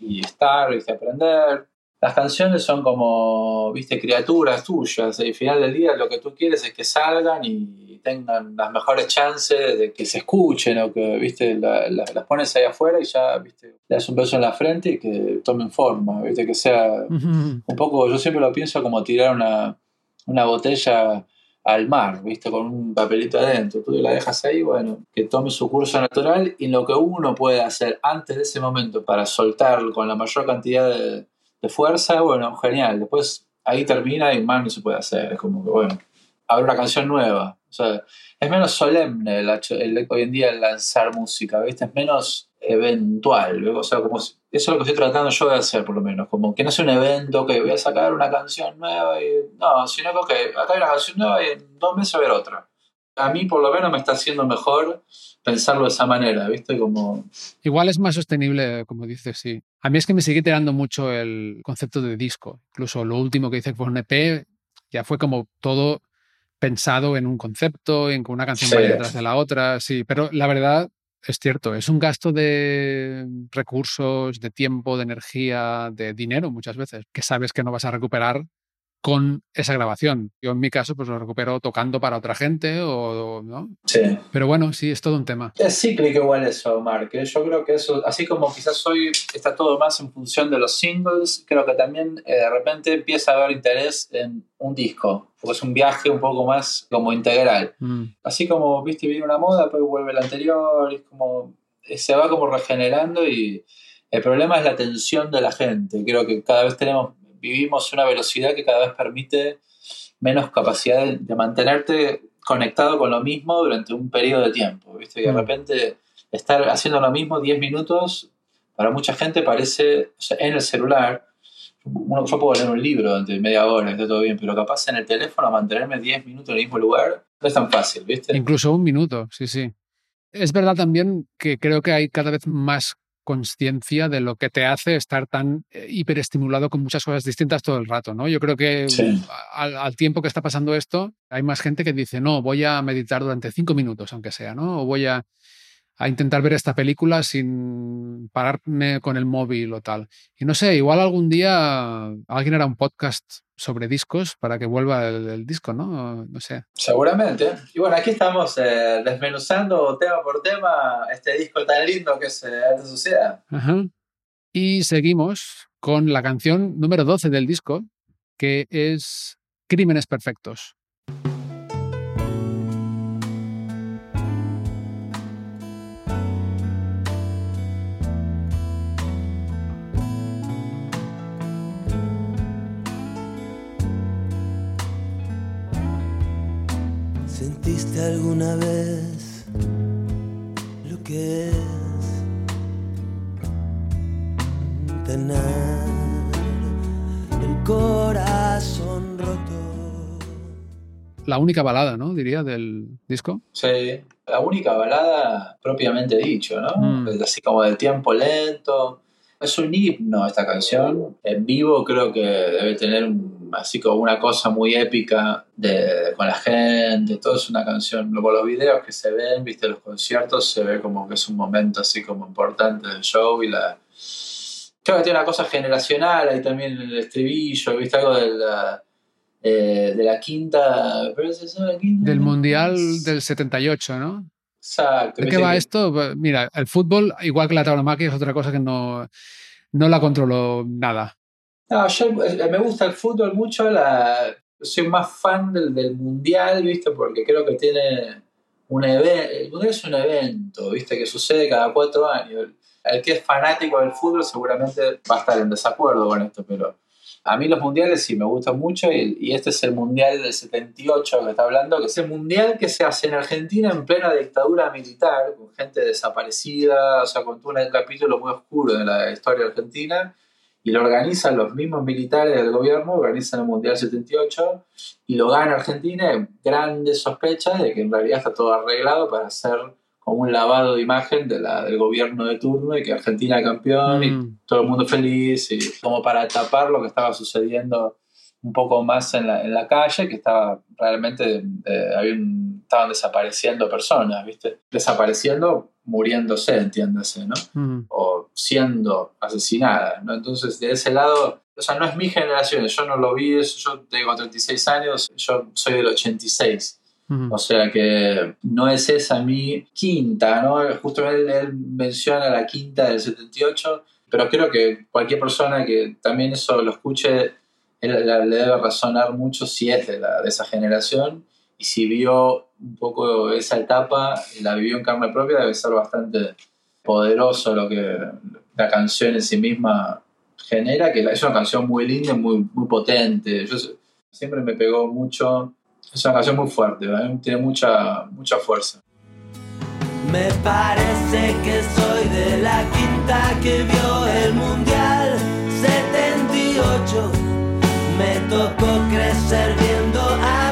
y estar, ¿viste? Aprender. Las canciones son como, viste, criaturas tuyas. Y al final del día lo que tú quieres es que salgan y tengan las mejores chances de que se escuchen o que, viste, la- la- las pones ahí afuera y ya, viste, le das un beso en la frente y que tomen forma, viste, que sea un poco, yo siempre lo pienso como tirar una, una botella al mar, ¿viste? Con un papelito adentro. Tú la dejas ahí, bueno, que tome su curso natural y lo que uno puede hacer antes de ese momento para soltar con la mayor cantidad de, fuerza, bueno, genial. Después ahí termina y más no se puede hacer. Es como que, bueno, habrá una canción nueva. O sea, es menos solemne el, el- hoy en día el lanzar música, ¿viste? Es menos eventual. O sea, como si- eso es lo que estoy tratando yo de hacer, por lo menos. Como que no sea un evento que voy a sacar una canción nueva y. No, sino que acá hay una canción nueva y en dos meses va a haber otra. A mí, por lo menos, me está haciendo mejor pensarlo de esa manera, ¿viste? Como. Igual es más sostenible, como dices, sí. A mí es que me sigue tirando mucho el concepto de disco. Incluso lo último que hice fue un EP, ya fue como todo pensado en un concepto, en que una canción Sí. vaya detrás de la otra, sí. Pero la verdad es cierto, es un gasto de recursos, de tiempo, de energía, de dinero muchas veces, que sabes que no vas a recuperar con esa grabación. Yo en mi caso pues lo recupero tocando para otra gente o, ¿no? Sí. Pero bueno, sí, es todo un tema. Es cíclico igual eso, Mark. ¿eh? Yo creo que eso, así como quizás hoy está todo más en función de los singles, creo que también eh, de repente empieza a haber interés en un disco, porque es un viaje un poco más como integral. Mm. Así como, viste, viene una moda, después vuelve la anterior, es como, eh, se va como regenerando y el problema es la atención de la gente. Creo que cada vez tenemos, vivimos una velocidad que cada vez permite menos capacidad de, de mantenerte conectado con lo mismo durante un periodo de tiempo, viste, y de Mm. repente estar haciendo lo mismo 10 minutos, para mucha gente parece, o sea, en el celular, uno, yo puedo leer un libro durante media hora, está todo bien, pero capaz en el teléfono mantenerme 10 minutos en el mismo lugar no es tan fácil, ¿viste? Incluso un minuto, sí, sí. Es verdad también que creo que hay cada vez más conciencia de lo que te hace estar tan eh, hiperestimulado con muchas cosas distintas todo el rato, ¿no? Yo creo que Sí. al, al tiempo que está pasando esto, hay más gente que dice, no, voy a meditar durante cinco minutos, aunque sea, ¿no? O voy a, a intentar ver esta película sin pararme con el móvil o tal. Y no sé, igual algún día alguien hará un podcast sobre discos para que vuelva el, el disco, ¿no? No sé. Seguramente. Y bueno, aquí estamos eh, desmenuzando tema por tema este disco tan lindo que es eh, Sociedad. Ajá. Y seguimos con la canción número 12 del disco, que es Crímenes Perfectos. ¿Sentiste alguna vez lo que es tener el corazón roto? La única balada, ¿no? Diría, del disco. Sí. La única balada propiamente dicho, ¿no? Mm. Es Así como del tiempo lento. Es un himno esta canción. En vivo creo que debe tener un- así como una cosa muy épica de, con la gente. Todo es una canción. Por los videos que se ven, viste, los conciertos, se ve como que es un momento así como importante del show y la... Creo que tiene una cosa generacional ahí también en el estribillo, viste algo de la, eh, de la quinta... ¿pero es eso, la quinta? Del Mundial del 78, ¿no? Exacto. ¿De qué va que- esto? Mira, el fútbol, igual que la tauromaquia, es otra cosa que no, no la controlo nada. No, yo eh, me gusta el fútbol mucho, la, soy más fan del, del mundial, ¿viste? Porque creo que tiene un evento, el mundial es un evento, ¿viste? Que sucede cada cuatro años. El que es fanático del fútbol seguramente va a estar en desacuerdo con esto, pero a mí los mundiales sí me gustan mucho y, y este es el mundial del 78 que está hablando, que es el mundial que se hace en Argentina en plena dictadura militar, con gente desaparecida, o sea, con un capítulo muy oscuro de la historia argentina y lo organizan los mismos militares del gobierno, organizan el Mundial 78 y lo gana Argentina, y grandes sospechas de que en realidad está todo arreglado para hacer como un lavado de imagen de la, del gobierno de turno y que Argentina es campeón y Mm. todo el mundo feliz y como para tapar lo que estaba sucediendo un poco más en la, en la calle, que estaba realmente, eh, había un- estaban desapareciendo personas, ¿viste? Desapareciendo, muriéndose, entiéndase, ¿no? Mm. o siendo asesinadas, ¿no? Entonces, de ese lado, o sea, no es mi generación, yo no lo vi, eso, yo tengo 36 años, yo soy del 86, Mm. o sea que no es esa mi quinta, ¿no? Justo él, él menciona la quinta del 78, pero creo que cualquier persona que también eso lo escuche, le debe resonar mucho si es de, la, de esa generación y si vio un poco esa etapa, la vivió en carne propia, debe ser bastante poderoso lo que la canción en sí misma genera, que es una canción muy linda, muy, muy potente. Siempre me pegó mucho, es una canción muy fuerte, tiene mucha, mucha fuerza. Me parece que soy de la quinta que vio el Mundial 78. Me tocó crecer viendo a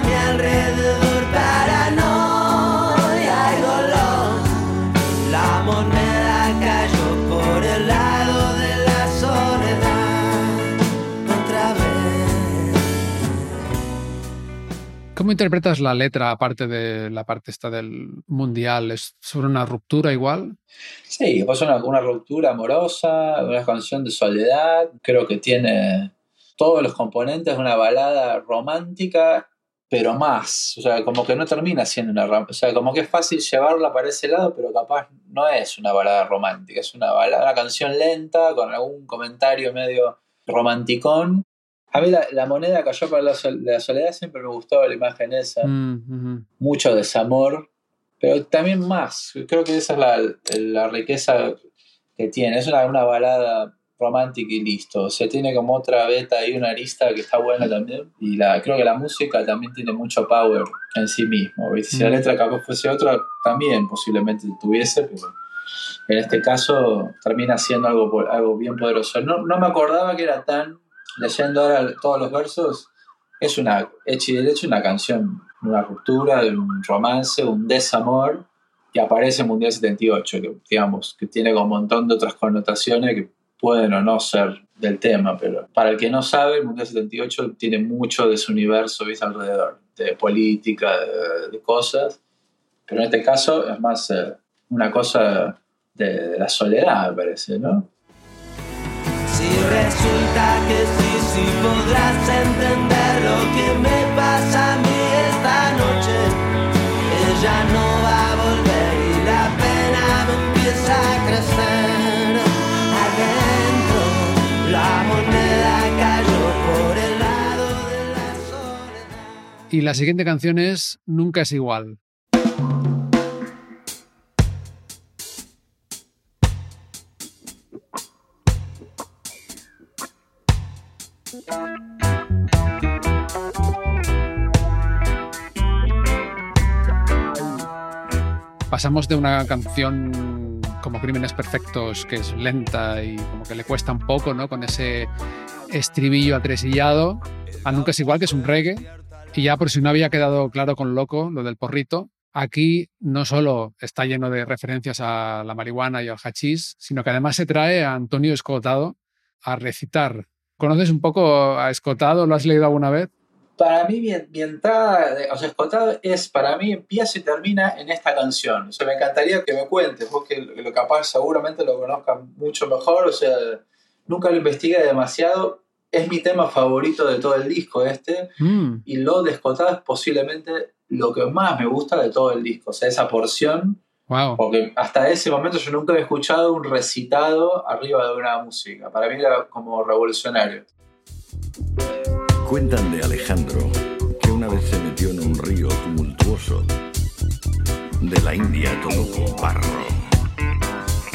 ¿Cómo interpretas la letra aparte de la parte esta del mundial? ¿Es sobre una ruptura igual? Sí, pues una, una ruptura amorosa, una canción de soledad, creo que tiene todos los componentes de una balada romántica, pero más, o sea, como que no termina siendo una, o sea, como que es fácil llevarla para ese lado, pero capaz no es una balada romántica, es una balada, una canción lenta con algún comentario medio romanticón. A mí la, la moneda cayó para la, sol- la soledad, siempre me gustó la imagen esa Mm, mucho desamor, pero también más. Creo que esa es la, la riqueza que tiene. Es una, una balada romántica y listo. O sea, tiene como otra beta y una arista que está buena también. Y la, creo que la música también tiene mucho power en sí mismo. ¿viste? Si la Mm. letra capaz fuese otra, también posiblemente tuviese, pero en este caso termina siendo algo, algo bien poderoso. No, no me acordaba que era tan, leyendo ahora todos los versos, es una, hecha y derecho una canción, una ruptura, un romance, un desamor, y aparece Mundial 78, que digamos, que tiene como un montón de otras connotaciones que pueden o no ser del tema, pero para el que no sabe, Mundial 78 tiene mucho de su universo ¿viste? alrededor, de política, de, de cosas, pero en este caso es más eh, una cosa de, de la soledad, me parece, ¿no? Si resulta que sí, sí podrás entender lo que me pasa a mí esta noche. Ella no va a volver y la pena me empieza a crecer. Adentro la moneda cayó por el lado de la soledad. Y la siguiente canción es Nunca es igual. Pasamos de una canción como Crímenes Perfectos, que es lenta y como que le cuesta un poco, ¿no? Con ese estribillo atresillado, a Nunca es igual, que es un reggae. Y ya por si no había quedado claro con Loco, lo del porrito, aquí no solo está lleno de referencias a la marihuana y al hachís, sino que además se trae a Antonio Escotado a recitar. ¿Conoces un poco a Escotado? ¿Lo has leído alguna vez? Para mí, mi, mi entrada, de- o sea, Escotado es, para mí, empieza y termina en esta canción. O sea, me encantaría que me cuentes, vos que lo capaz seguramente lo conozcas mucho mejor, o sea, nunca lo investigué demasiado. Es mi tema favorito de todo el disco este, Mm, y lo de Escotado es posiblemente lo que más me gusta de todo el disco. O sea, esa porción, wow. porque hasta ese momento yo nunca había escuchado un recitado arriba de una música. Para mí era como revolucionario. Cuentan de Alejandro que una vez se metió en un río tumultuoso de la India todo con barro,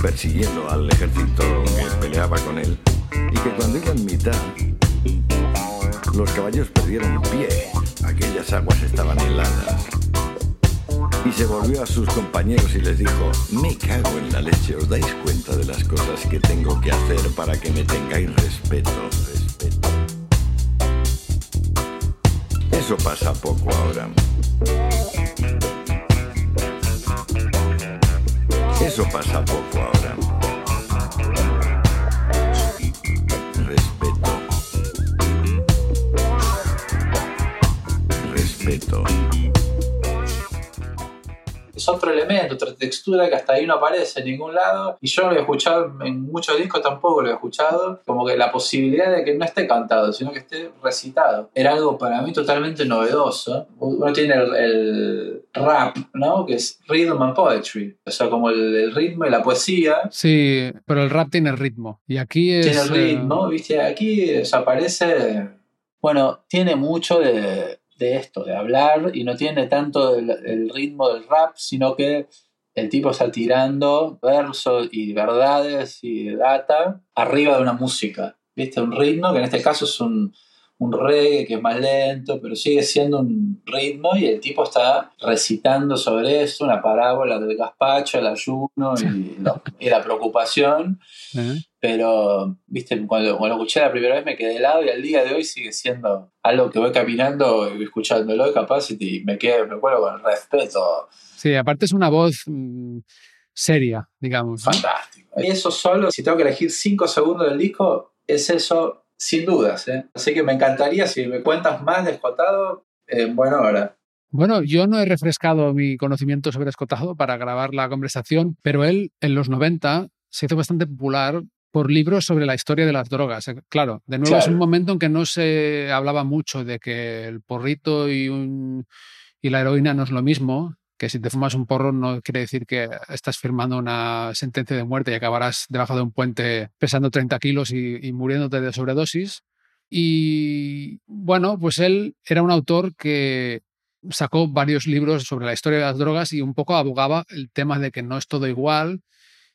persiguiendo al ejército que peleaba con él, y que cuando iba en mitad, los caballos perdieron pie, aquellas aguas estaban heladas. Y se volvió a sus compañeros y les dijo, me cago en la leche, ¿os dais cuenta de las cosas que tengo que hacer para que me tengáis respeto? Respeto. Eso pasa poco ahora. Eso pasa poco ahora. Respeto. Respeto. Es otro elemento, otra textura que hasta ahí no aparece en ningún lado. Y yo no lo he escuchado en muchos discos, tampoco lo he escuchado. Como que la posibilidad de que no esté cantado, sino que esté recitado. Era algo para mí totalmente novedoso. Uno tiene el, el rap, ¿no? Que es rhythm and poetry. O sea, como el, el ritmo y la poesía. Sí, pero el rap tiene ritmo. Y aquí es. Tiene el eh, ritmo, ¿viste? Aquí o sea, aparece. Bueno, tiene mucho de, de esto, de hablar, y no tiene tanto el, el ritmo del rap, sino que el tipo está tirando versos y verdades y data arriba de una música. ¿Viste? Un ritmo que en este caso es un, un reggae que es más lento, pero sigue siendo un ritmo y el tipo está recitando sobre eso, una parábola del gazpacho, el ayuno y, la preocupación. ¿eh? Pero, viste, cuando, cuando lo escuché la primera vez me quedé helado y al día de hoy sigue siendo algo que voy caminando y escuchándolo y capaz y me quedo, me cuelgo con respeto. Sí, aparte es una voz mm, seria, digamos. Fantástico. Y eso solo, si tengo que elegir cinco segundos del disco, es eso sin dudas. ¿eh? Así que me encantaría si me cuentas más de Escotado, en buena hora. Bueno, yo no he refrescado mi conocimiento sobre Escotado para grabar la conversación, pero él en los 90 se hizo bastante popular por libros sobre la historia de las drogas. Eh, Claro, de nuevo es un momento en que no se hablaba mucho de que el porrito y, un- y la heroína no es lo mismo, que si te fumas un porro no quiere decir que estás firmando una sentencia de muerte y acabarás debajo de un puente pesando 30 kilos y, y muriéndote de sobredosis. Y bueno, pues él era un autor que sacó varios libros sobre la historia de las drogas y un poco abogaba el tema de que no es todo igual,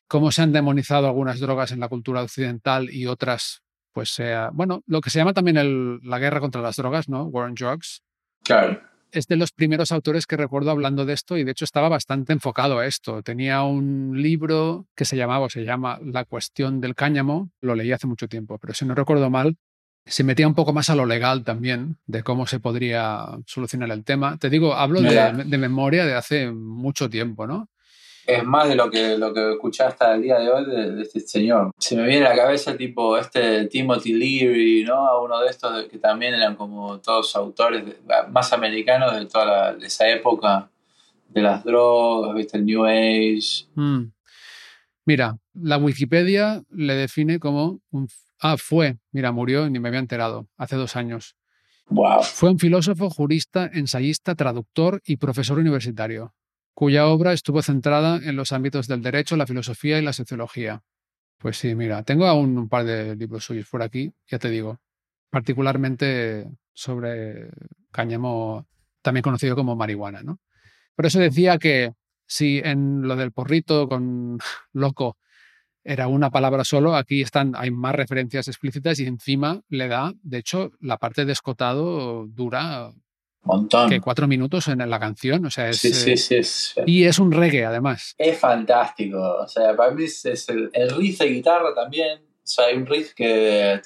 cómo se han demonizado algunas drogas en la cultura occidental y otras, pues sea, bueno, lo que se llama también el- la guerra contra las drogas, ¿no? War on Drugs. Claro. Es de los primeros autores que recuerdo hablando de esto y de hecho estaba bastante enfocado a esto. Tenía un libro que se llamaba o se llama La cuestión del cáñamo, lo leí hace mucho tiempo, pero si no recuerdo mal, se metía un poco más a lo legal también, de cómo se podría solucionar el tema. Te digo, hablo de, memoria de hace mucho tiempo, ¿no? Es más de lo que, lo que escuché hasta el día de hoy de, de este señor. Se me viene a la cabeza tipo este Timothy Leary, ¿no? Uno de estos que también eran como todos autores de- más americanos de toda la- de esa época de las drogas, ¿viste? El New Age. Mm. Mira, la Wikipedia le define como un... Ah, fue, mira, murió y ni me había enterado, hace dos años. Wow. Fue un filósofo, jurista, ensayista, traductor y profesor universitario, cuya obra estuvo centrada en los ámbitos del derecho, la filosofía y la sociología. Pues sí, mira, tengo aún un par de libros suyos por aquí, ya te digo, particularmente sobre cáñamo, también conocido como marihuana, ¿no? Por eso decía que si en lo del porrito con loco era una palabra solo, aquí están, hay más referencias explícitas y encima le da, de hecho, la parte de escotado dura Montón. Que cuatro minutos en la canción, o sea, es, sí, sí, eh, sí, es, Y es un reggae, además. Es fantástico, o sea, para mí es, es el, el, riff de guitarra también, o sea, hay un riff que...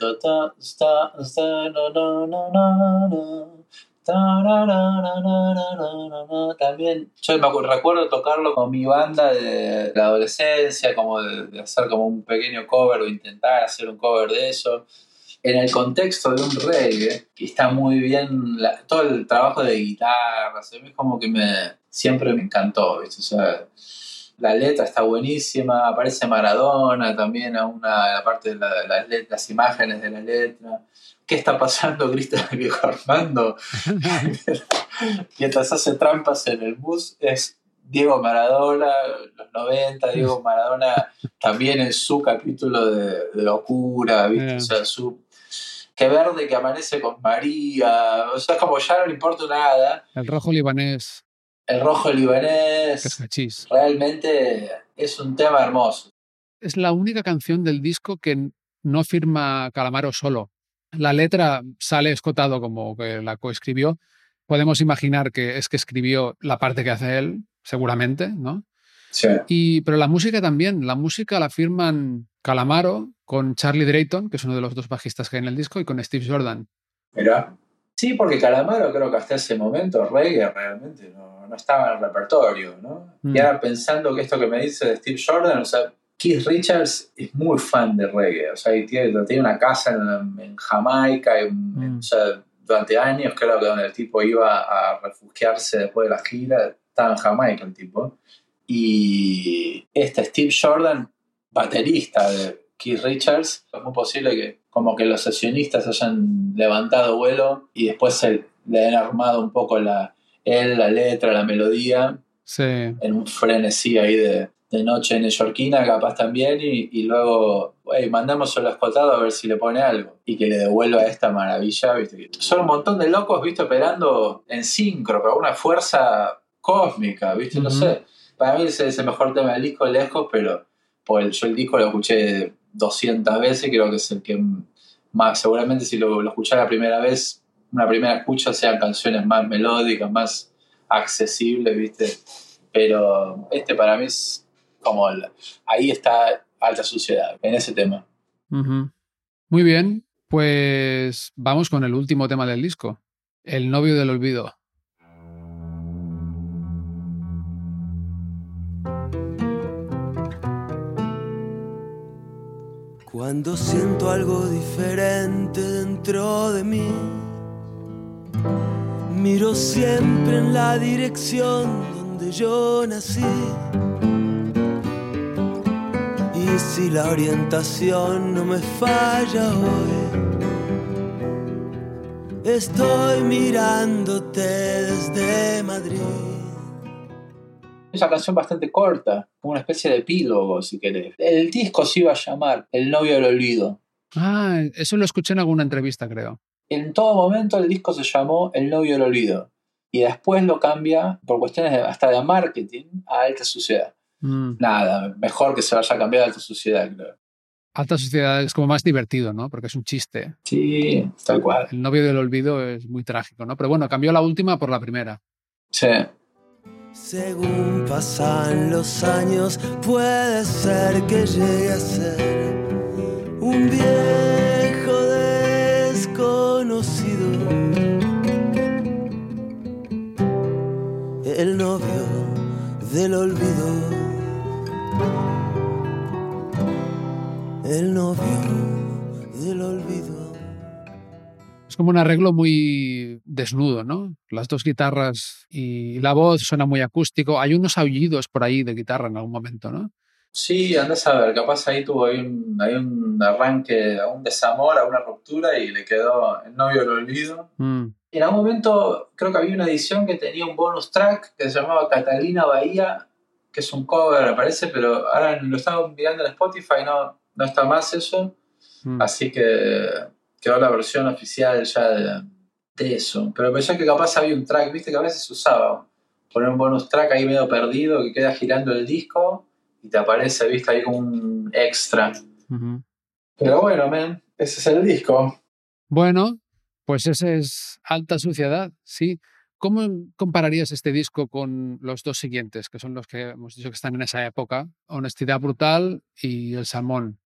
También, yo me recuerdo tocarlo con mi banda de la adolescencia, como de, de hacer como un pequeño cover o intentar hacer un cover de eso. En el contexto de un reggae, que está muy bien, la- todo el trabajo de guitarra, mí es como que me, siempre me encantó, ¿viste? O sea, la letra está buenísima, aparece Maradona también a una la parte de la- las let- las imágenes de la letra. ¿Qué está pasando, Cristian viejo Armando? Mientras hace trampas en el bus, es Diego Maradona, los 90, Diego Maradona también en su capítulo de, de locura, ¿viste? Yeah. O sea, su. Que verde que amanece con María, o sea, como ya no le importa nada. El rojo libanés, El rojo libanés. es. Realmente es un tema hermoso. Es la única canción del disco que no firma Calamaro solo. La letra sale escotado como que la coescribió. Podemos imaginar que es que escribió la parte que hace él, seguramente, ¿no? Sí. Y, pero la música también, la música la firman Calamaro con Charlie Drayton, que es uno de los dos bajistas que hay en el disco, y con Steve Jordan. Mira. Sí, porque Calamaro creo que hasta ese momento reggae realmente no, no estaba en el repertorio, ¿no? Mm. Y ahora pensando que esto que me dice de Steve Jordan, o sea, Keith Richards es muy fan de reggae, o sea, y tiene, tiene una casa en, en Jamaica, en- Mm. en- o sea, durante años creo que donde el tipo iba a refugiarse después de la gira, estaba en Jamaica el tipo. Y este Steve Jordan, baterista de Keith Richards, es muy posible que como que los sesionistas hayan levantado vuelo y después se le han armado un poco la, él, la letra, la melodía, Sí. en un frenesí ahí de, de noche neoyorquina, capaz también, y, y luego, hey, mandamos el escotado a ver si le pone algo y que le devuelva esta maravilla, ¿viste? Son un montón de locos, ¿viste? Operando en sincro, pero una fuerza cósmica, ¿viste? No sé. Para mí es el mejor tema del disco, lejos, pero pues, yo el disco lo escuché 200 veces, creo que es el que más, seguramente si lo, lo escuché la primera vez, una primera escucha sean canciones más melódicas, más accesibles, ¿viste? Pero este para mí es como el- ahí está alta suciedad, en ese tema. Ujú. Muy bien, pues vamos con el último tema del disco, El novio del olvido. Cuando siento algo diferente dentro de mí, miro siempre en la dirección donde yo nací. Y si la orientación no me falla hoy, estoy mirándote desde Madrid. Es una canción bastante corta, como una especie de epílogo, si querés. El disco se iba a llamar El novio del olvido. Ah, eso lo escuché en alguna entrevista, creo. En todo momento el disco se llamó El novio del olvido. Y después lo cambia, por cuestiones de- hasta de marketing, a Alta Suciedad. Mm. Nada, mejor que se vaya a cambiar a Alta Suciedad, creo. Alta sociedad es como más divertido, ¿no? Porque es un chiste. Sí, tal cual. El novio del olvido es muy trágico, ¿no? Pero bueno, cambió la última por la primera. Sí. Según pasan los años, puede ser que llegue a ser un viejo desconocido. El novio del olvido. El novio del olvido. Como un arreglo muy desnudo, ¿no? Las dos guitarras y la voz suena muy acústico. Hay unos aullidos por ahí de guitarra en algún momento, ¿no? Sí, andás a ver, capaz ahí tuvo ahí un, un arranque, un desamor, a una ruptura y le quedó el novio del olvido. Mm. En algún momento creo que había una edición que tenía un bonus track que se llamaba Catalina Bahía, que es un cover, me parece, pero ahora lo estaba mirando en Spotify, no, no está más eso. Mm. Así que quedó la versión oficial ya de, de eso. Pero pensé que capaz había un track, viste que a veces usaba poner un bonus track ahí medio perdido que queda girando el disco y te aparece, viste, ahí como un extra. Ujú. Pero bueno, men, ese es el disco. Bueno, pues ese es Alta Suciedad, sí. ¿Cómo compararías este disco con los dos siguientes, que son los que hemos dicho que están en esa época? Honestidad Brutal y El Salmón.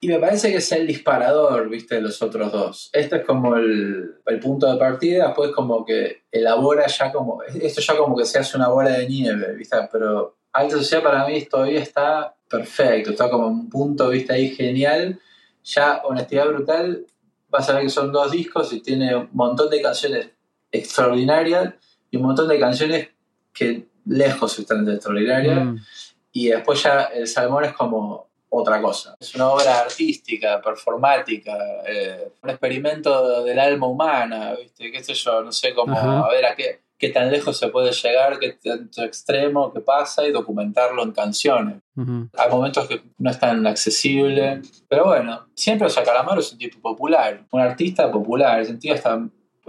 Y me parece que es el disparador, viste, de los otros dos. Este es como el, el punto de partida, después como que elabora ya como, esto ya como que se hace una bola de nieve, viste, pero Alta Sociedad para mí todavía está perfecto, está como un punto, viste, ahí genial. Ya Honestidad Brutal, vas a ver que son dos discos y tiene un montón de canciones extraordinarias y un montón de canciones que lejos están de extraordinarias. Mm. Y después ya el Salmón es como otra cosa. Es una obra artística, performática, eh, un experimento del alma humana, ¿viste? ¿Qué sé yo? No sé cómo, Ajá. a ver a qué, qué tan lejos se puede llegar, qué tanto extremo que pasa y documentarlo en canciones. Hay momentos que no es tan accesible, pero bueno, siempre o sea, Calamaro es un tipo popular, un artista popular, el sentido está,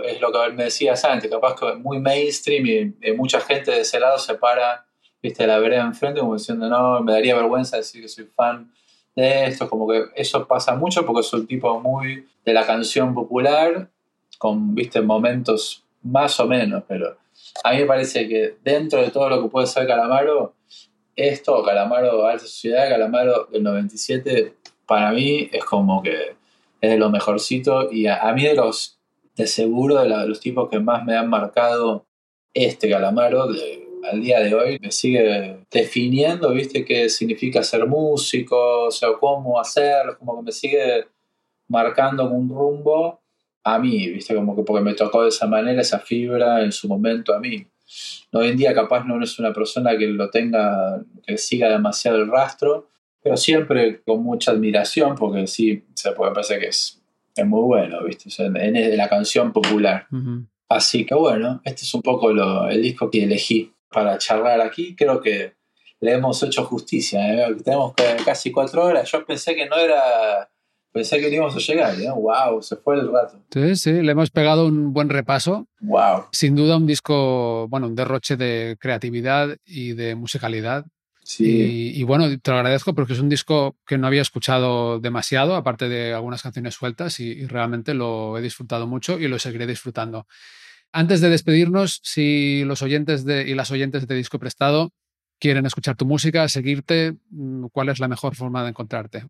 es lo que me decías antes, capaz que muy mainstream y, y mucha gente de ese lado se para, viste, la vereda enfrente como diciendo, no, me daría vergüenza decir que soy fan de esto, como que eso pasa mucho porque es un tipo muy de la canción popular, con, viste, momentos más o menos, pero a mí me parece que dentro de todo lo que puede ser Calamaro, esto, Calamaro Alta Sociedad, Calamaro del 97, para mí es como que es de lo mejorcito y a, mí de los, de seguro, de, de los tipos que más me han marcado este Calamaro de- al día de hoy, me sigue definiendo, viste, qué significa ser músico, o sea, cómo hacerlo, como que me sigue marcando un rumbo a mí, viste, como que porque me tocó de esa manera, esa fibra en su momento a mí. Hoy en día capaz no es una persona que lo tenga, que siga demasiado el rastro, pero siempre con mucha admiración, porque sí, se puede pensar que es, es muy bueno, ¿viste? O sea, en, en la canción popular. Ujú. Así que bueno, este es un poco lo- el disco que elegí para charlar aquí. Creo que le hemos hecho justicia. ¿eh? Tenemos casi cuatro horas. Yo pensé que no era. Pensé que no íbamos a llegar. ¿eh? ¡Wow! Se fue el rato. Sí, sí, le hemos pegado un buen repaso. ¡Wow! Sin duda un disco, bueno, un derroche de creatividad y de musicalidad. Sí. Y, y bueno, te lo agradezco porque es un disco que no había escuchado demasiado, aparte de algunas canciones sueltas, y, y realmente lo he disfrutado mucho y lo seguiré disfrutando. Antes de despedirnos, si los oyentes de, y las oyentes de Disco Prestado quieren escuchar tu música, seguirte, mm, ¿cuál es la mejor forma de encontrarte?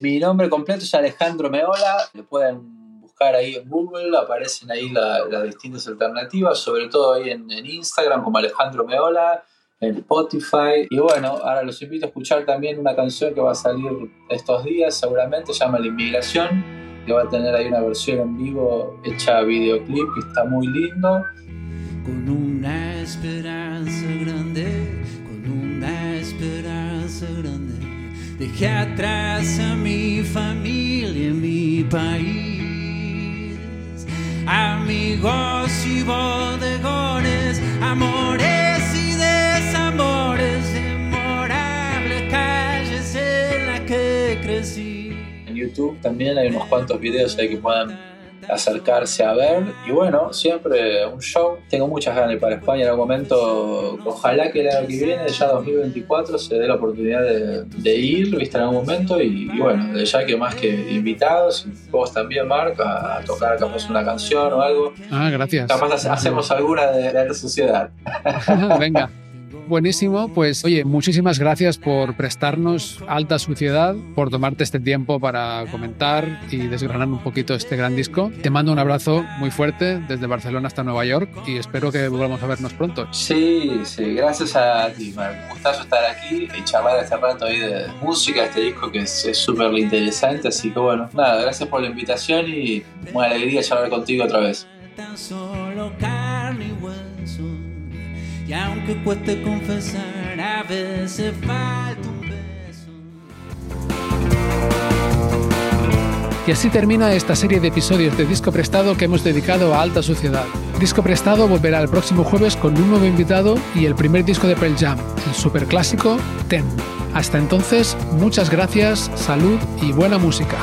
Mi nombre completo es Alejandro Meola. Lo pueden buscar ahí en Google. Aparecen ahí la- las distintas alternativas, sobre todo ahí en, en Instagram como Alejandro Meola, en Spotify. Y bueno, ahora los invito a escuchar también una canción que va a salir estos días, seguramente, se llama La Inmigración, que va a tener ahí una versión en vivo hecha videoclip que está muy lindo. con una esperanza grande, con una esperanza grande. Dejé atrás a mi familia, mi país, amigos y bodegones, YouTube también hay unos cuantos videos ahí que puedan acercarse a ver. Y bueno, siempre un show. Tengo muchas ganas de ir para España en algún momento. Ojalá que el año que viene, ya 2024, se dé la oportunidad de, de ir, viste, en algún momento. Y, y bueno, de ya que más que invitados, vos también, Marc, a, a tocar capaz una canción o algo. Ah, gracias. Capaz hace- hacemos alguna de, de la sociedad. Venga. Buenísimo, pues oye, muchísimas gracias por prestarnos alta suciedad, por tomarte este tiempo para comentar y desgranar un poquito este gran disco. Te mando un abrazo muy fuerte desde Barcelona hasta Nueva York y espero que volvamos a vernos pronto. Sí, sí, gracias a ti, Mar. Un gustazo estar aquí y charlar este rato ahí de música, este disco que es súper interesante. Así que bueno, nada, gracias por la invitación y una alegría charlar contigo otra vez. tan solo carne y hueso. Y aunque cueste confesar, a veces falta un beso. Y así termina esta serie de episodios de Disco Prestado que hemos dedicado a Alta Suciedad. Disco Prestado volverá el próximo jueves con un nuevo invitado y el primer disco de Pearl Jam, el superclásico Ten. Hasta entonces, muchas gracias, salud y buena música.